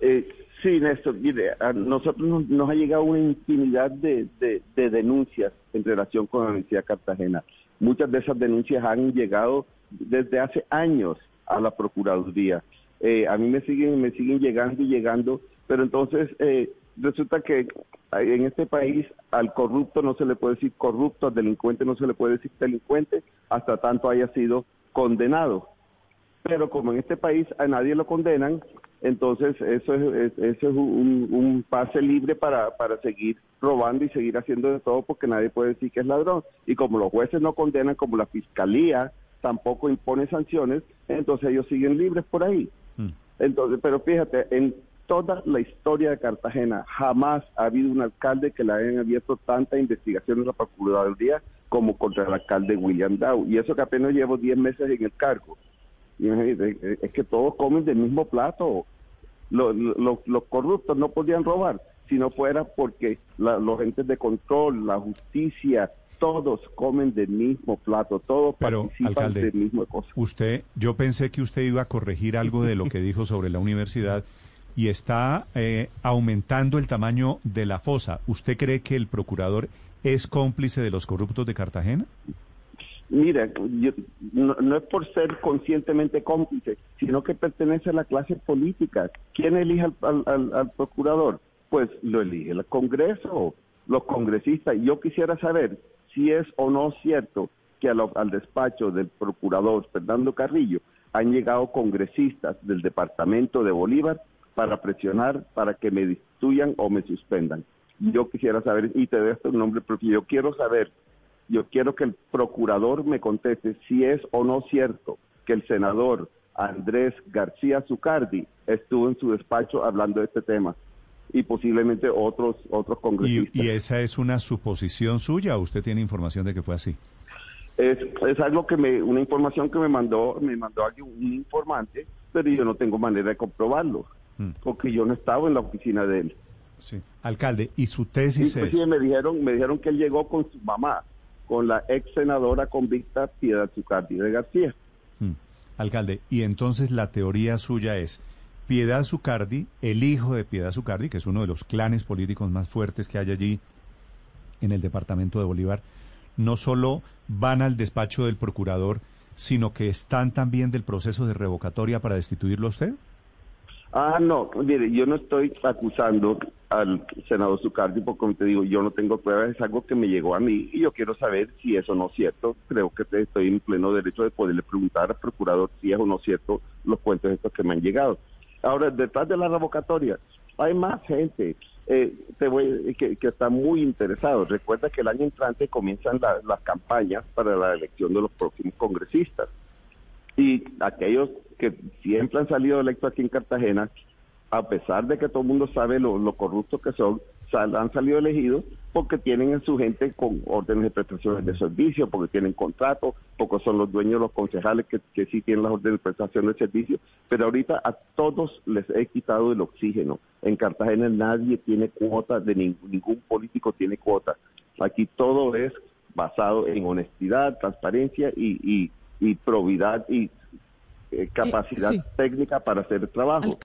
Eh, sí, Néstor, mire, a nosotros nos, nos ha llegado una infinidad de, de- de denuncias en relación con la Universidad de Cartagena. Muchas de esas denuncias han llegado desde hace años a la Procuraduría. Eh, a mí me siguen, me siguen llegando y llegando, pero entonces eh, resulta que en este país al corrupto no se le puede decir corrupto, al delincuente no se le puede decir delincuente, hasta tanto haya sido condenado pero como en este país a nadie lo condenan, entonces eso es, es- eso es un, un pase libre para, para seguir robando y seguir haciendo de todo porque nadie puede decir que es ladrón. Y como los jueces no condenan, como la fiscalía tampoco impone sanciones, entonces ellos siguen libres por ahí. Mm. Entonces, pero fíjate, en toda la historia de Cartagena jamás ha habido un alcalde que le hayan abierto tanta investigación en la Procuraduría como contra el alcalde William Dow. Y eso que apenas llevo 10 meses en el cargo. Es que todos comen del mismo plato. Los, los- los corruptos no podían robar si no fuera porque la- los entes de control, la justicia, todos comen del mismo plato, todos Pero, participan alcalde, del mismo cosa. Usted, yo pensé que usted iba a corregir algo de lo que dijo sobre la universidad y está eh, aumentando el tamaño de la fosa. ¿Usted cree que el procurador es cómplice de los corruptos de Cartagena? Mira, yo- no, no es por ser conscientemente cómplice, sino que pertenece a la clase política. ¿Quién elige al, procurador? Pues lo elige el Congreso, los congresistas. Yo quisiera saber si es o no cierto que al despacho del procurador Fernando Carrillo han llegado congresistas del departamento de Bolívar para presionar para que me destituyan o me suspendan. Yo quisiera saber, y te doy un nombre porque yo quiero saber yo quiero que el procurador me conteste si es o no cierto que el senador Andrés García Zucardi estuvo en su despacho hablando de este tema y posiblemente otros otros congresistas. y esa es una suposición suya o usted tiene información de que fue así? Es, es algo que me, una información que me mandó, me mandó alguien, un informante, pero yo no tengo manera de comprobarlo, Mm. porque yo no estaba en la oficina de él. Sí. Alcalde, ¿y su tesis es? me dijeron, me dijeron que él llegó con su mamá, con la ex senadora convicta Piedad Zucardi de García. Mm. Alcalde, y entonces la teoría suya es Piedad Zucardi, el hijo de Piedad Zucardi, que es uno de los clanes políticos más fuertes que hay allí en el departamento de Bolívar, no solo van al despacho del procurador, sino que están también del proceso de revocatoria para destituirlo a usted. Ah, no, mire, yo no estoy acusando al senador Zucardi porque, como te digo, yo no tengo pruebas, es algo que me llegó a mí y yo quiero saber si eso no es cierto. Creo que estoy en pleno derecho de poderle preguntar al procurador si es o no cierto los cuentos estos que me han llegado. Ahora, detrás de la revocatoria, hay más gente eh, te voy, que, que está muy interesado. Recuerda que el año entrante comienzan la- las campañas para la elección de los próximos congresistas y aquellos que siempre han salido electos aquí en Cartagena, a pesar de que todo el mundo sabe lo, lo corruptos que son, sal- han salido elegidos porque tienen en su gente con órdenes de prestaciones de servicio, porque tienen contratos, porque son los dueños, los concejales que, que sí tienen las órdenes de prestación de servicio, pero ahorita a todos les he quitado el oxígeno. En Cartagena nadie tiene cuota, de ning- ningún político tiene cuota. Aquí todo es basado en honestidad, transparencia y, y, y probidad y eh, capacidad sí. técnica para hacer el trabajo.